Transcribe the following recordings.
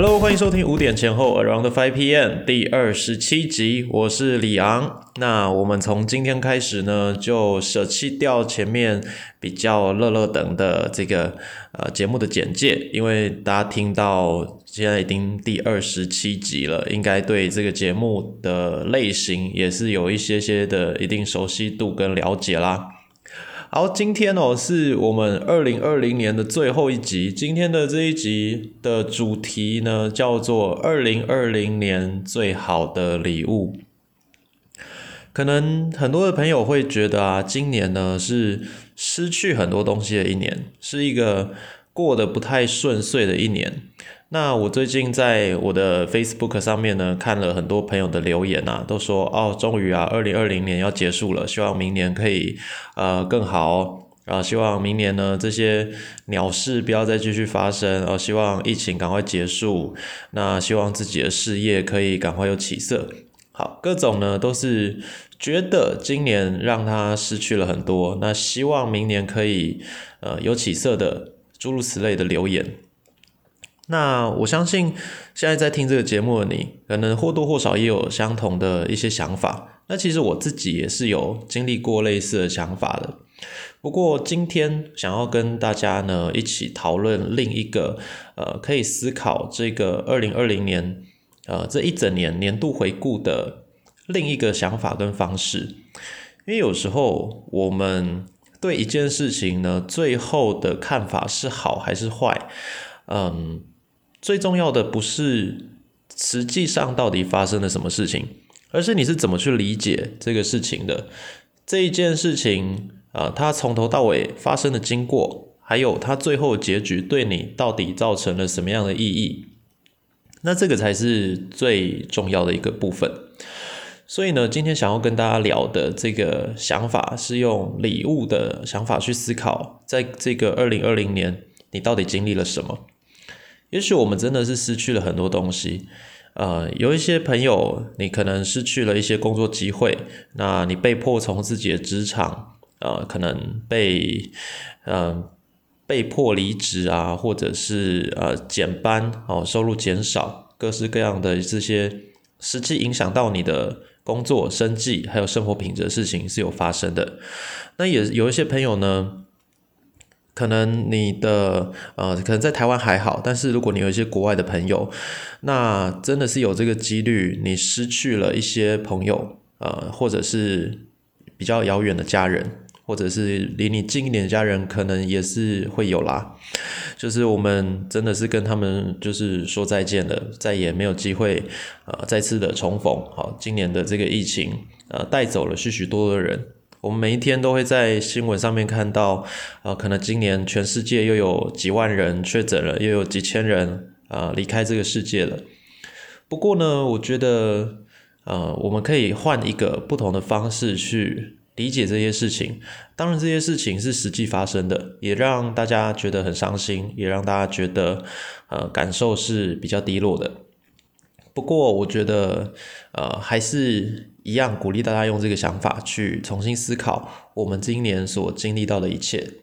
Hello，欢迎收听五点前后 Around Five PM 第二十七集，我是李昂。那我们从今天开始呢，就舍弃掉前面比较乐乐等的这个呃节目的简介，因为大家听到现在已经第二十七集了，应该对这个节目的类型也是有一些些的一定熟悉度跟了解啦。好，今天哦是我们二零二零年的最后一集。今天的这一集的主题呢，叫做二零二零年最好的礼物。可能很多的朋友会觉得啊，今年呢是失去很多东西的一年，是一个过得不太顺遂的一年。那我最近在我的 Facebook 上面呢，看了很多朋友的留言啊，都说哦，终于啊，二零二零年要结束了，希望明年可以呃更好哦啊，希望明年呢这些鸟事不要再继续发生，哦，希望疫情赶快结束，那希望自己的事业可以赶快有起色。好，各种呢都是觉得今年让他失去了很多，那希望明年可以呃有起色的诸如此类的留言。那我相信现在在听这个节目的你，可能或多或少也有相同的一些想法。那其实我自己也是有经历过类似的想法的。不过今天想要跟大家呢一起讨论另一个呃，可以思考这个二零二零年呃这一整年年度回顾的另一个想法跟方式。因为有时候我们对一件事情呢，最后的看法是好还是坏，嗯。最重要的不是实际上到底发生了什么事情，而是你是怎么去理解这个事情的。这一件事情啊，它从头到尾发生的经过，还有它最后结局对你到底造成了什么样的意义，那这个才是最重要的一个部分。所以呢，今天想要跟大家聊的这个想法，是用礼物的想法去思考，在这个二零二零年，你到底经历了什么。也许我们真的是失去了很多东西，呃，有一些朋友，你可能失去了一些工作机会，那你被迫从自己的职场，呃，可能被，嗯，被迫离职啊，或者是呃减班哦，收入减少，各式各样的这些实际影响到你的工作、生计还有生活品质的事情是有发生的。那也有一些朋友呢。可能你的呃，可能在台湾还好，但是如果你有一些国外的朋友，那真的是有这个几率，你失去了一些朋友，呃，或者是比较遥远的家人，或者是离你近一点的家人，可能也是会有啦。就是我们真的是跟他们就是说再见了，再也没有机会呃再次的重逢。好，今年的这个疫情呃带走了许许多多的人。我们每一天都会在新闻上面看到，呃，可能今年全世界又有几万人确诊了，又有几千人啊离开这个世界了。不过呢，我觉得，呃，我们可以换一个不同的方式去理解这些事情。当然，这些事情是实际发生的，也让大家觉得很伤心，也让大家觉得，呃，感受是比较低落的。不过，我觉得，呃，还是一样鼓励大家用这个想法去重新思考我们今年所经历到的一切。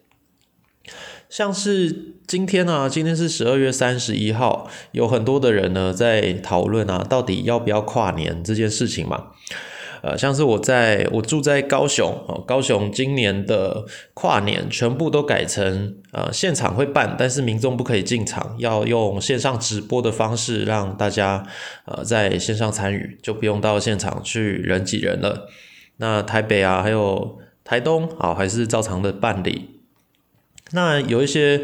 像是今天啊，今天是十二月三十一号，有很多的人呢在讨论啊，到底要不要跨年这件事情嘛。呃，像是我在我住在高雄哦，高雄今年的跨年全部都改成呃现场会办，但是民众不可以进场，要用线上直播的方式让大家呃在线上参与，就不用到现场去人挤人了。那台北啊，还有台东啊，还是照常的办理。那有一些。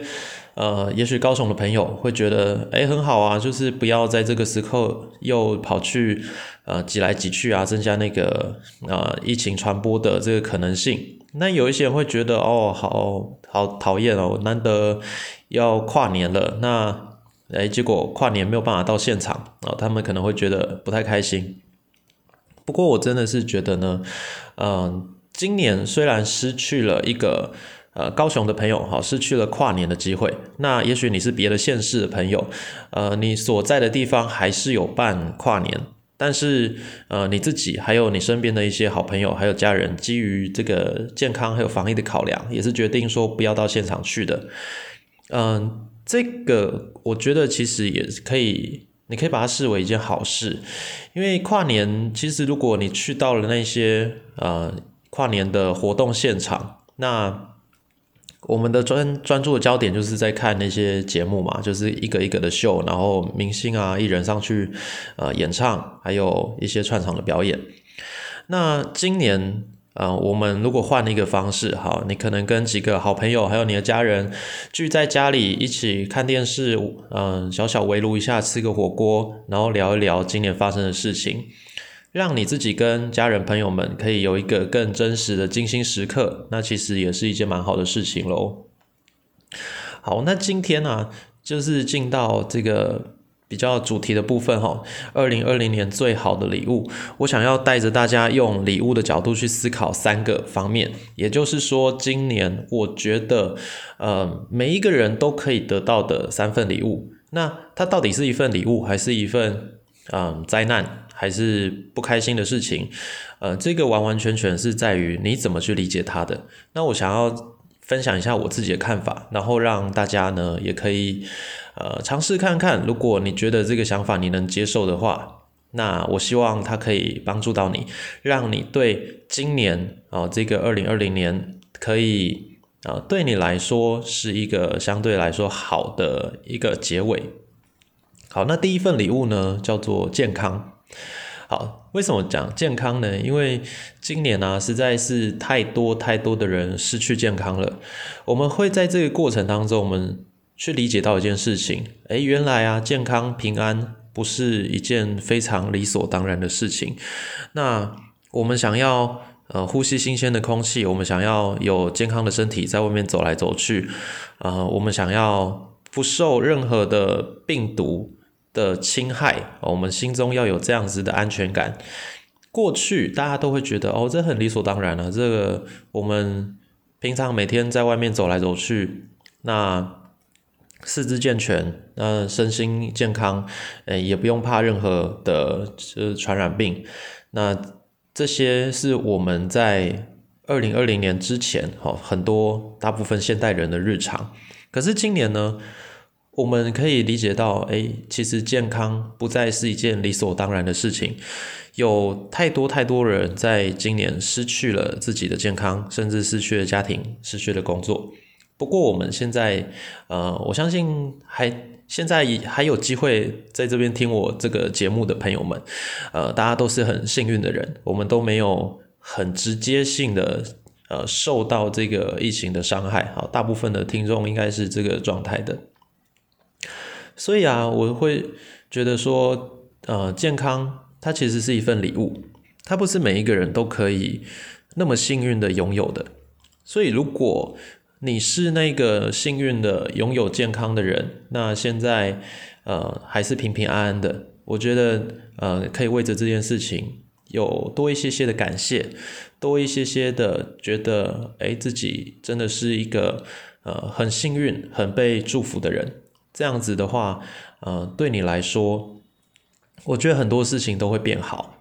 呃，也许高雄的朋友会觉得，哎，很好啊，就是不要在这个时刻又跑去呃挤来挤去啊，增加那个呃疫情传播的这个可能性。那有一些人会觉得，哦，好好讨厌哦，难得要跨年了，那哎，结果跨年没有办法到现场啊，他们可能会觉得不太开心。不过我真的是觉得呢，嗯，今年虽然失去了一个。呃，高雄的朋友哈，失去了跨年的机会。那也许你是别的县市的朋友，呃，你所在的地方还是有办跨年，但是呃，你自己还有你身边的一些好朋友还有家人，基于这个健康还有防疫的考量，也是决定说不要到现场去的。嗯，这个我觉得其实也可以，你可以把它视为一件好事，因为跨年其实如果你去到了那些呃跨年的活动现场，那我们的专专注的焦点就是在看那些节目嘛，就是一个一个的秀，然后明星啊艺人上去呃演唱，还有一些串场的表演。那今年。啊，我们如果换一个方式，好，你可能跟几个好朋友，还有你的家人聚在家里一起看电视，嗯，小小围炉一下，吃个火锅，然后聊一聊今年发生的事情，让你自己跟家人朋友们可以有一个更真实的精心时刻，那其实也是一件蛮好的事情喽。好，那今天呢，就是进到这个。比较主题的部分哈，二零二零年最好的礼物，我想要带着大家用礼物的角度去思考三个方面，也就是说，今年我觉得，呃，每一个人都可以得到的三份礼物，那它到底是一份礼物，还是一份嗯灾难，还是不开心的事情？呃，这个完完全全是在于你怎么去理解它的。那我想要。分享一下我自己的看法，然后让大家呢也可以呃尝试看看，如果你觉得这个想法你能接受的话，那我希望它可以帮助到你，让你对今年啊这个二零二零年可以啊对你来说是一个相对来说好的一个结尾。好，那第一份礼物呢叫做健康。好，为什么讲健康呢？因为今年呢，实在是太多太多的人失去健康了。我们会在这个过程当中，我们去理解到一件事情：哎，原来啊，健康平安不是一件非常理所当然的事情。那我们想要呃呼吸新鲜的空气，我们想要有健康的身体在外面走来走去，呃，我们想要不受任何的病毒。的侵害，我们心中要有这样子的安全感。过去大家都会觉得，哦，这很理所当然了。这个我们平常每天在外面走来走去，那四肢健全，那身心健康，呃，也不用怕任何的呃传染病。那这些是我们在二零二零年之前，哦，很多大部分现代人的日常。可是今年呢？我们可以理解到，哎，其实健康不再是一件理所当然的事情。有太多太多人在今年失去了自己的健康，甚至失去了家庭，失去了工作。不过我们现在，呃，我相信还现在还有机会在这边听我这个节目的朋友们，呃，大家都是很幸运的人，我们都没有很直接性的呃受到这个疫情的伤害。好，大部分的听众应该是这个状态的。所以啊，我会觉得说，呃，健康它其实是一份礼物，它不是每一个人都可以那么幸运的拥有的。所以，如果你是那个幸运的拥有健康的人，那现在呃还是平平安安的，我觉得呃可以为着这件事情有多一些些的感谢，多一些些的觉得，哎，自己真的是一个呃很幸运、很被祝福的人。这样子的话，呃，对你来说，我觉得很多事情都会变好。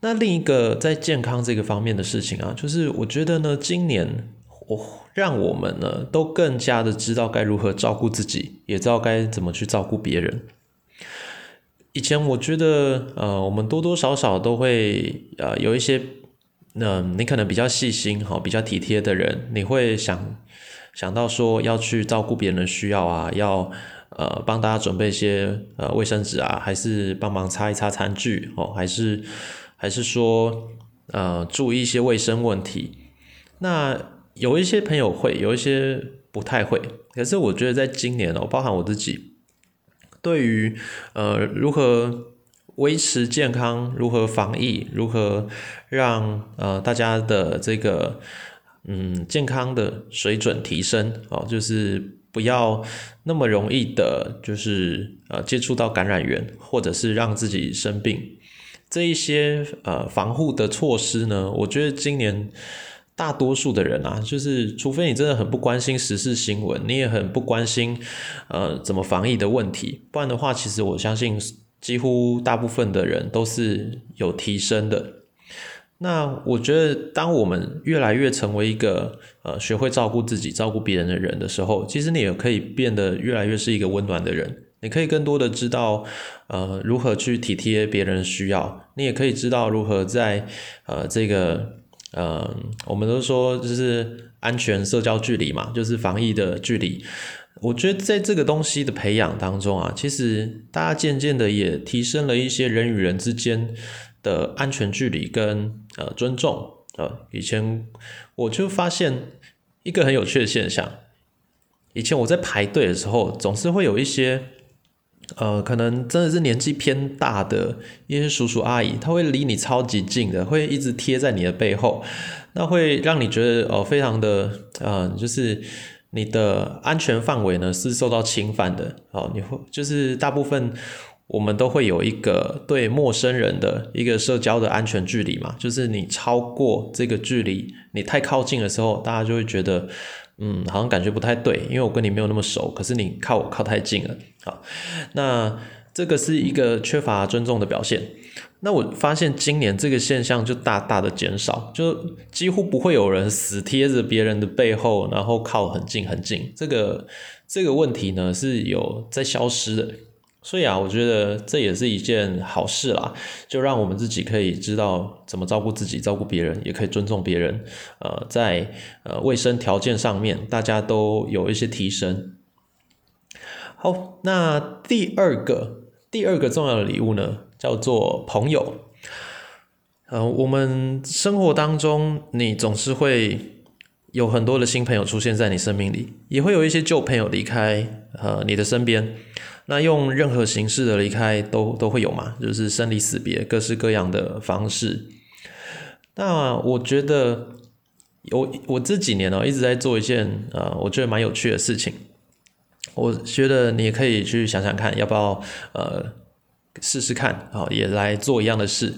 那另一个在健康这个方面的事情啊，就是我觉得呢，今年我让我们呢都更加的知道该如何照顾自己，也知道该怎么去照顾别人。以前我觉得，呃，我们多多少少都会，呃，有一些，嗯，你可能比较细心哈，比较体贴的人，你会想。想到说要去照顾别人需要啊，要呃帮大家准备一些呃卫生纸啊，还是帮忙擦一擦餐具哦，还是还是说呃注意一些卫生问题。那有一些朋友会，有一些不太会。可是我觉得在今年哦，包含我自己，对于呃如何维持健康、如何防疫、如何让呃大家的这个。嗯，健康的水准提升哦，就是不要那么容易的，就是呃接触到感染源，或者是让自己生病这一些呃防护的措施呢，我觉得今年大多数的人啊，就是除非你真的很不关心时事新闻，你也很不关心呃怎么防疫的问题，不然的话，其实我相信几乎大部分的人都是有提升的。那我觉得，当我们越来越成为一个呃学会照顾自己、照顾别人的人的时候，其实你也可以变得越来越是一个温暖的人。你可以更多的知道呃如何去体贴别人的需要，你也可以知道如何在呃这个呃我们都说就是安全社交距离嘛，就是防疫的距离。我觉得在这个东西的培养当中啊，其实大家渐渐的也提升了一些人与人之间。的安全距离跟呃尊重呃，以前我就发现一个很有趣的现象，以前我在排队的时候，总是会有一些呃，可能真的是年纪偏大的一些叔叔阿姨，他会离你超级近的，会一直贴在你的背后，那会让你觉得哦，非常的呃，就是你的安全范围呢是受到侵犯的哦，你会就是大部分。我们都会有一个对陌生人的一个社交的安全距离嘛，就是你超过这个距离，你太靠近的时候，大家就会觉得，嗯，好像感觉不太对，因为我跟你没有那么熟，可是你靠我靠太近了，好，那这个是一个缺乏尊重的表现。那我发现今年这个现象就大大的减少，就几乎不会有人死贴着别人的背后，然后靠很近很近，这个这个问题呢是有在消失的。所以啊，我觉得这也是一件好事啦，就让我们自己可以知道怎么照顾自己、照顾别人，也可以尊重别人。呃，在呃卫生条件上面，大家都有一些提升。好，那第二个第二个重要的礼物呢，叫做朋友。呃，我们生活当中，你总是会有很多的新朋友出现在你生命里，也会有一些旧朋友离开呃你的身边。那用任何形式的离开都都会有嘛，就是生离死别，各式各样的方式。那我觉得，我我这几年呢一直在做一件呃，我觉得蛮有趣的事情。我觉得你可以去想想看，要不要呃试试看，好也来做一样的事。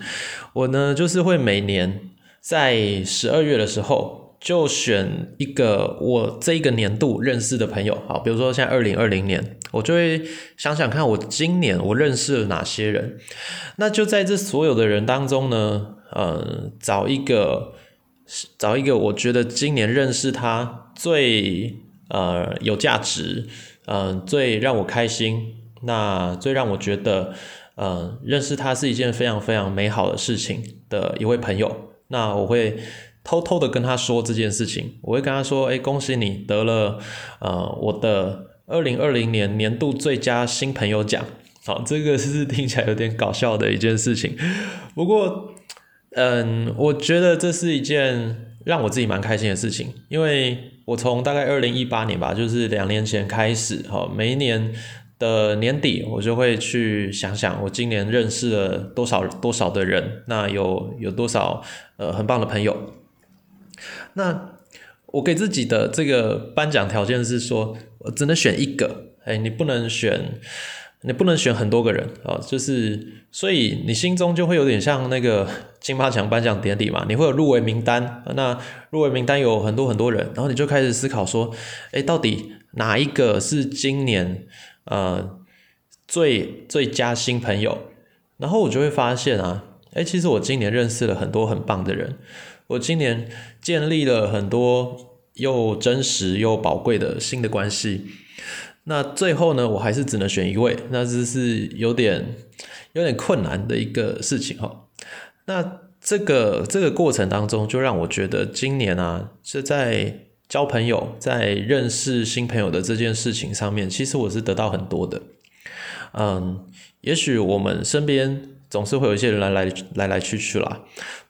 我呢就是会每年在十二月的时候。就选一个我这一个年度认识的朋友，好，比如说现在二零二零年，我就会想想看我今年我认识了哪些人，那就在这所有的人当中呢，呃，找一个找一个我觉得今年认识他最呃有价值，嗯，最让我开心，那最让我觉得呃认识他是一件非常非常美好的事情的一位朋友，那我会。偷偷的跟他说这件事情，我会跟他说：“哎，恭喜你得了呃我的二零二零年年度最佳新朋友奖。”好，这个是听起来有点搞笑的一件事情，不过，嗯，我觉得这是一件让我自己蛮开心的事情，因为我从大概二零一八年吧，就是两年前开始，哈，每一年的年底，我就会去想想我今年认识了多少多少的人，那有有多少呃很棒的朋友。那我给自己的这个颁奖条件是说，我只能选一个，哎，你不能选，你不能选很多个人啊，就是，所以你心中就会有点像那个金马奖颁奖典礼嘛，你会有入围名单，那入围名单有很多很多人，然后你就开始思考说，哎，到底哪一个是今年呃最最佳新朋友？然后我就会发现啊，哎，其实我今年认识了很多很棒的人。我今年建立了很多又真实又宝贵的新的关系，那最后呢，我还是只能选一位，那这是有点有点困难的一个事情哈。那这个这个过程当中，就让我觉得今年啊，是在交朋友、在认识新朋友的这件事情上面，其实我是得到很多的。嗯，也许我们身边。总是会有一些人来来来来去去啦。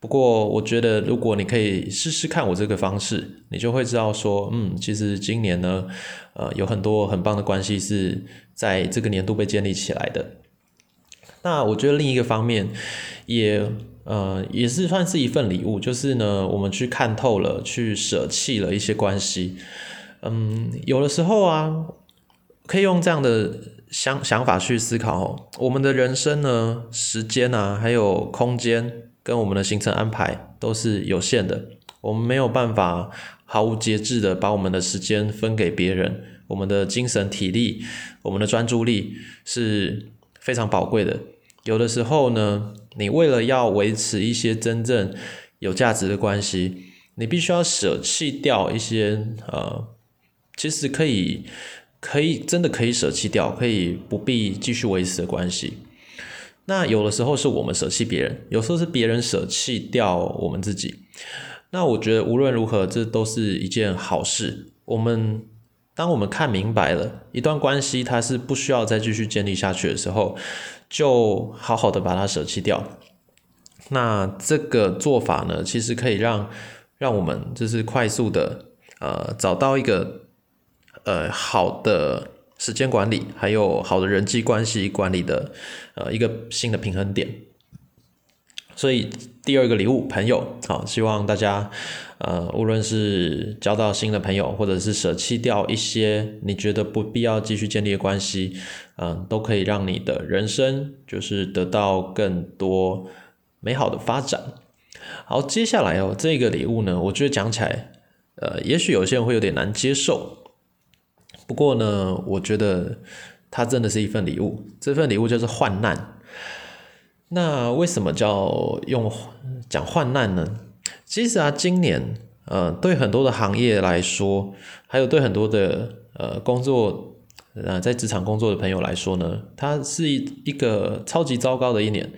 不过我觉得如果你可以试试看我这个方式，你就会知道说，嗯，其实今年呢，呃，有很多很棒的关系是在这个年度被建立起来的。那我觉得另一个方面，也呃也是算是一份礼物，就是呢，我们去看透了，去舍弃了一些关系。嗯，有的时候啊，可以用这样的。想想法去思考，我们的人生呢，时间啊，还有空间跟我们的行程安排都是有限的，我们没有办法毫无节制的把我们的时间分给别人，我们的精神体力，我们的专注力是非常宝贵的。有的时候呢，你为了要维持一些真正有价值的关系，你必须要舍弃掉一些呃，其实可以可以真的可以舍弃掉，可以不必继续维持的关系。那有的时候是我们舍弃别人，有时候是别人舍弃掉我们自己。那我觉得无论如何，这都是一件好事。我们当我们看明白了一段关系它是不需要再继续建立下去的时候，就好好的把它舍弃掉。那这个做法呢，其实可以让让我们就是快速的呃找到一个呃好的。时间管理，还有好的人际关系管理的，呃，一个新的平衡点。所以第二个礼物，朋友，好，希望大家，呃，无论是交到新的朋友，或者是舍弃掉一些你觉得不必要继续建立的关系，嗯，都可以让你的人生就是得到更多美好的发展。好，接下来哦，这个礼物呢，我觉得讲起来，呃，也许有些人会有点难接受。不过呢，我觉得它真的是一份礼物。这份礼物就是患难。那为什么叫用讲患难呢？其实啊，今年呃，对很多的行业来说，还有对很多的呃工作呃在职场工作的朋友来说呢，它是一一个超级糟糕的一年。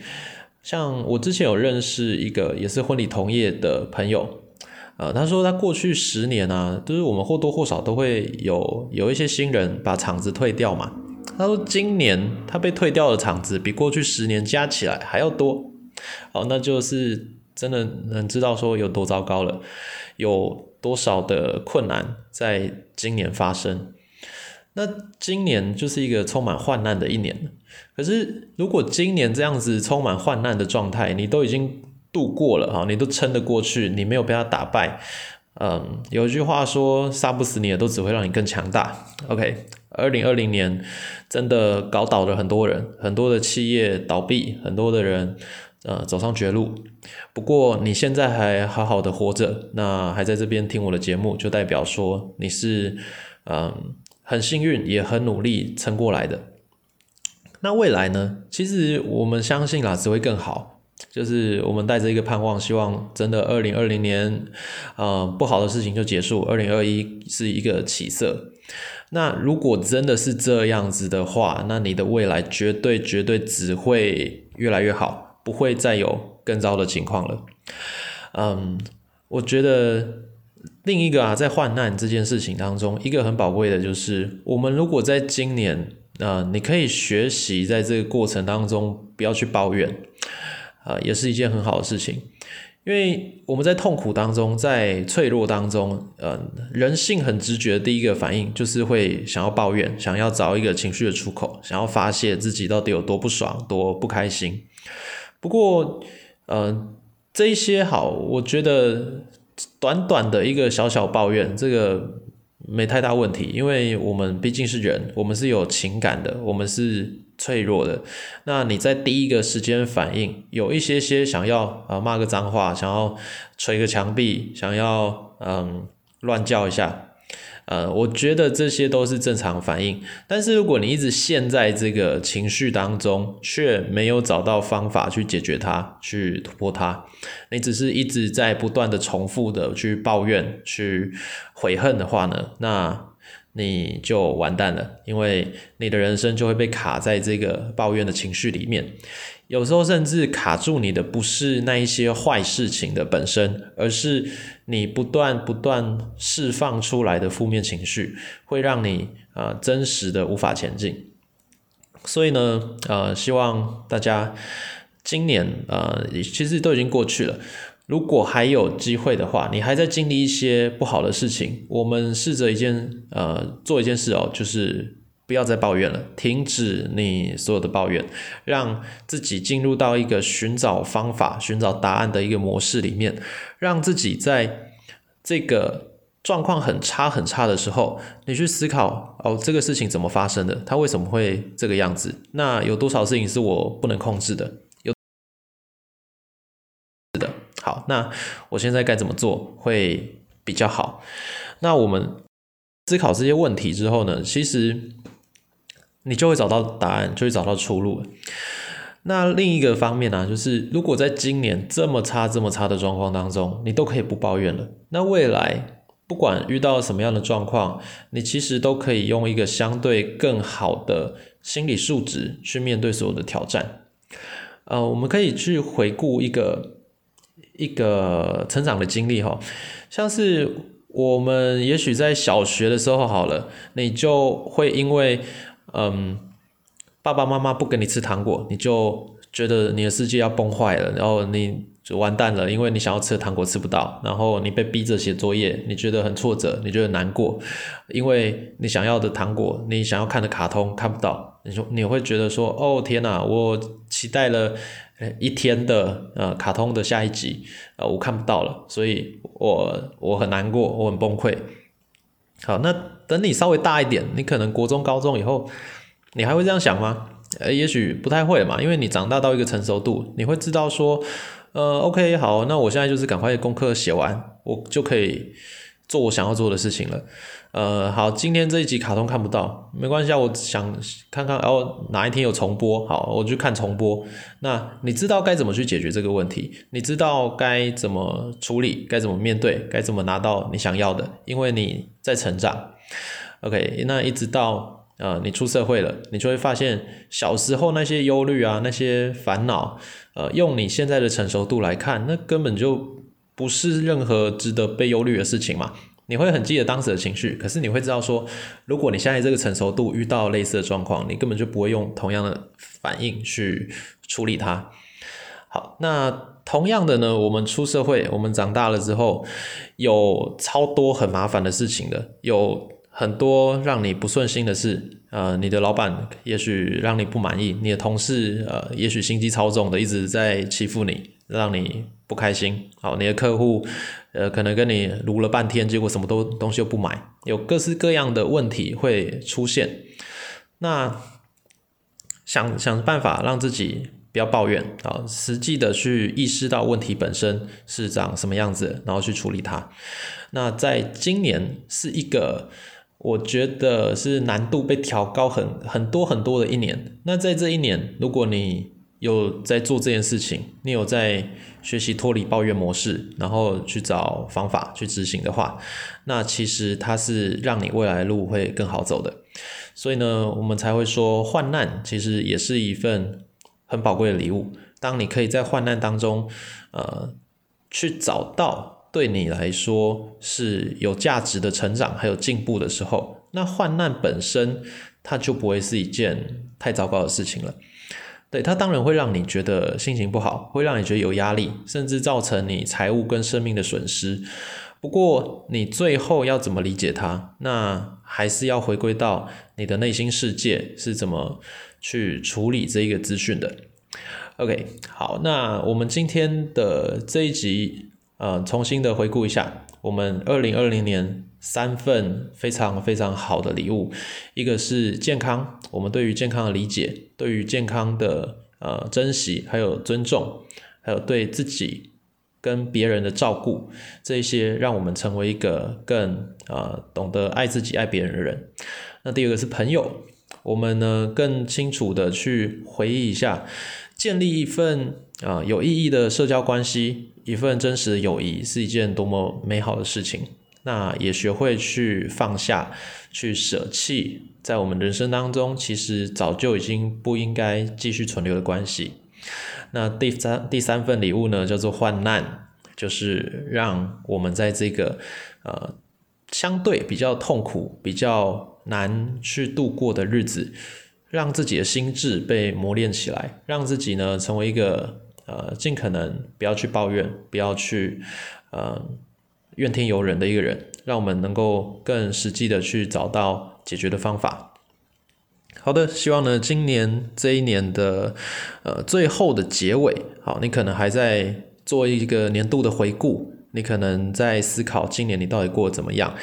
像我之前有认识一个也是婚礼同业的朋友。呃，他说他过去十年啊，就是我们或多或少都会有有一些新人把厂子退掉嘛。他说今年他被退掉的厂子比过去十年加起来还要多。好，那就是真的能知道说有多糟糕了，有多少的困难在今年发生。那今年就是一个充满患难的一年。可是如果今年这样子充满患难的状态，你都已经。度过了哈，你都撑得过去，你没有被他打败。嗯，有一句话说，杀不死你的都只会让你更强大。OK，二零二零年真的搞倒了很多人，很多的企业倒闭，很多的人呃走上绝路。不过你现在还好好的活着，那还在这边听我的节目，就代表说你是嗯很幸运，也很努力撑过来的。那未来呢？其实我们相信啦，只会更好。就是我们带着一个盼望，希望真的二零二零年，呃，不好的事情就结束，二零二一是一个起色。那如果真的是这样子的话，那你的未来绝对绝对只会越来越好，不会再有更糟的情况了。嗯，我觉得另一个啊，在患难这件事情当中，一个很宝贵的就是，我们如果在今年，呃，你可以学习在这个过程当中不要去抱怨。啊，也是一件很好的事情，因为我们在痛苦当中，在脆弱当中，嗯，人性很直觉的第一个反应就是会想要抱怨，想要找一个情绪的出口，想要发泄自己到底有多不爽、多不开心。不过，呃，这一些好，我觉得短短的一个小小抱怨，这个没太大问题，因为我们毕竟是人，我们是有情感的，我们是。脆弱的，那你在第一个时间反应有一些些想要啊骂个脏话，想要捶个墙壁，想要嗯乱叫一下，呃，我觉得这些都是正常反应。但是如果你一直陷在这个情绪当中，却没有找到方法去解决它，去突破它，你只是一直在不断的重复的去抱怨、去悔恨的话呢，那。你就完蛋了，因为你的人生就会被卡在这个抱怨的情绪里面。有时候甚至卡住你的不是那一些坏事情的本身，而是你不断不断释放出来的负面情绪，会让你呃真实的无法前进。所以呢，呃，希望大家今年呃其实都已经过去了。如果还有机会的话，你还在经历一些不好的事情，我们试着一件呃做一件事哦，就是不要再抱怨了，停止你所有的抱怨，让自己进入到一个寻找方法、寻找答案的一个模式里面，让自己在这个状况很差很差的时候，你去思考哦，这个事情怎么发生的？它为什么会这个样子？那有多少事情是我不能控制的？那我现在该怎么做会比较好？那我们思考这些问题之后呢，其实你就会找到答案，就会找到出路。那另一个方面呢，就是如果在今年这么差、这么差的状况当中，你都可以不抱怨了，那未来不管遇到什么样的状况，你其实都可以用一个相对更好的心理素质去面对所有的挑战。呃，我们可以去回顾一个一个成长的经历哈，像是我们也许在小学的时候好了，你就会因为嗯。爸爸妈妈不给你吃糖果，你就觉得你的世界要崩坏了，然后你就完蛋了，因为你想要吃的糖果吃不到，然后你被逼着写作业，你觉得很挫折，你觉得难过，因为你想要的糖果，你想要看的卡通看不到，你说你会觉得说，哦天哪，我期待了一天的呃卡通的下一集，呃我看不到了，所以我我很难过，我很崩溃。好，那等你稍微大一点，你可能国中、高中以后。你还会这样想吗？呃，也许不太会嘛，因为你长大到一个成熟度，你会知道说，呃，OK，好，那我现在就是赶快功课写完，我就可以做我想要做的事情了。呃，好，今天这一集卡通看不到，没关系啊，我想看看，哦，哪一天有重播，好，我去看重播。那你知道该怎么去解决这个问题？你知道该怎么处理？该怎么面对？该怎么拿到你想要的？因为你在成长。OK，那一直到。啊，你出社会了，你就会发现小时候那些忧虑啊，那些烦恼，呃，用你现在的成熟度来看，那根本就不是任何值得被忧虑的事情嘛。你会很记得当时的情绪，可是你会知道说，如果你现在这个成熟度遇到类似的状况，你根本就不会用同样的反应去处理它。好，那同样的呢，我们出社会，我们长大了之后，有超多很麻烦的事情的，有。很多让你不顺心的事，呃，你的老板也许让你不满意，你的同事呃，也许心机超重的一直在欺负你，让你不开心。好，你的客户呃，可能跟你撸了半天，结果什么都东西又不买，有各式各样的问题会出现。那想想办法让自己不要抱怨啊，实际的去意识到问题本身是长什么样子，然后去处理它。那在今年是一个。我觉得是难度被调高很很多很多的一年。那在这一年，如果你有在做这件事情，你有在学习脱离抱怨模式，然后去找方法去执行的话，那其实它是让你未来路会更好走的。所以呢，我们才会说患难其实也是一份很宝贵的礼物。当你可以在患难当中，呃，去找到。对你来说是有价值的成长还有进步的时候，那患难本身它就不会是一件太糟糕的事情了。对它当然会让你觉得心情不好，会让你觉得有压力，甚至造成你财务跟生命的损失。不过你最后要怎么理解它，那还是要回归到你的内心世界是怎么去处理这一个资讯的。OK，好，那我们今天的这一集。呃，重新的回顾一下，我们二零二零年三份非常非常好的礼物，一个是健康，我们对于健康的理解，对于健康的呃珍惜，还有尊重，还有对自己跟别人的照顾，这些让我们成为一个更呃懂得爱自己、爱别人的人。那第二个是朋友，我们呢更清楚的去回忆一下，建立一份啊有意义的社交关系。一份真实的友谊是一件多么美好的事情。那也学会去放下，去舍弃，在我们人生当中，其实早就已经不应该继续存留的关系。那第三第三份礼物呢，叫做患难，就是让我们在这个呃相对比较痛苦、比较难去度过的日子，让自己的心智被磨练起来，让自己呢成为一个。呃，尽可能不要去抱怨，不要去呃怨天尤人的一个人，让我们能够更实际的去找到解决的方法。好的，希望呢，今年这一年的呃最后的结尾，好，你可能还在做一个年度的回顾，你可能在思考今年你到底过得怎么样。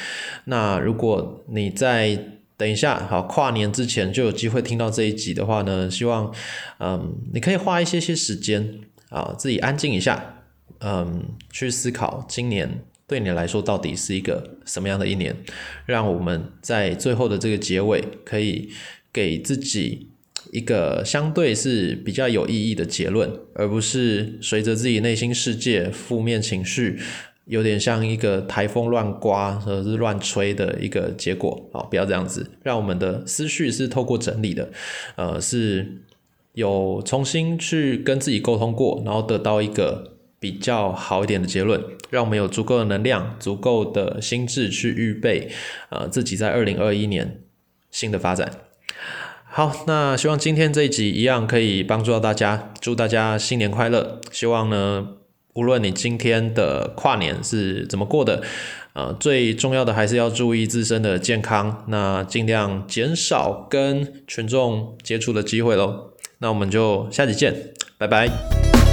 那如果你在等一下，好，跨年之前就有机会听到这一集的话呢，希望嗯你可以花一些些时间。啊，自己安静一下，嗯，去思考今年对你来说到底是一个什么样的一年，让我们在最后的这个结尾可以给自己一个相对是比较有意义的结论，而不是随着自己内心世界负面情绪，有点像一个台风乱刮或者是乱吹的一个结果。好，不要这样子，让我们的思绪是透过整理的，呃，是有重新去跟自己沟通过，然后得到一个比较好一点的结论，让我们有足够的能量、足够的心智去预备，呃，自己在二零二一年新的发展。好，那希望今天这一集一样可以帮助到大家，祝大家新年快乐。希望呢，无论你今天的跨年是怎么过的，呃，最重要的还是要注意自身的健康，那尽量减少跟群众接触的机会喽。那我们就下集见，拜拜。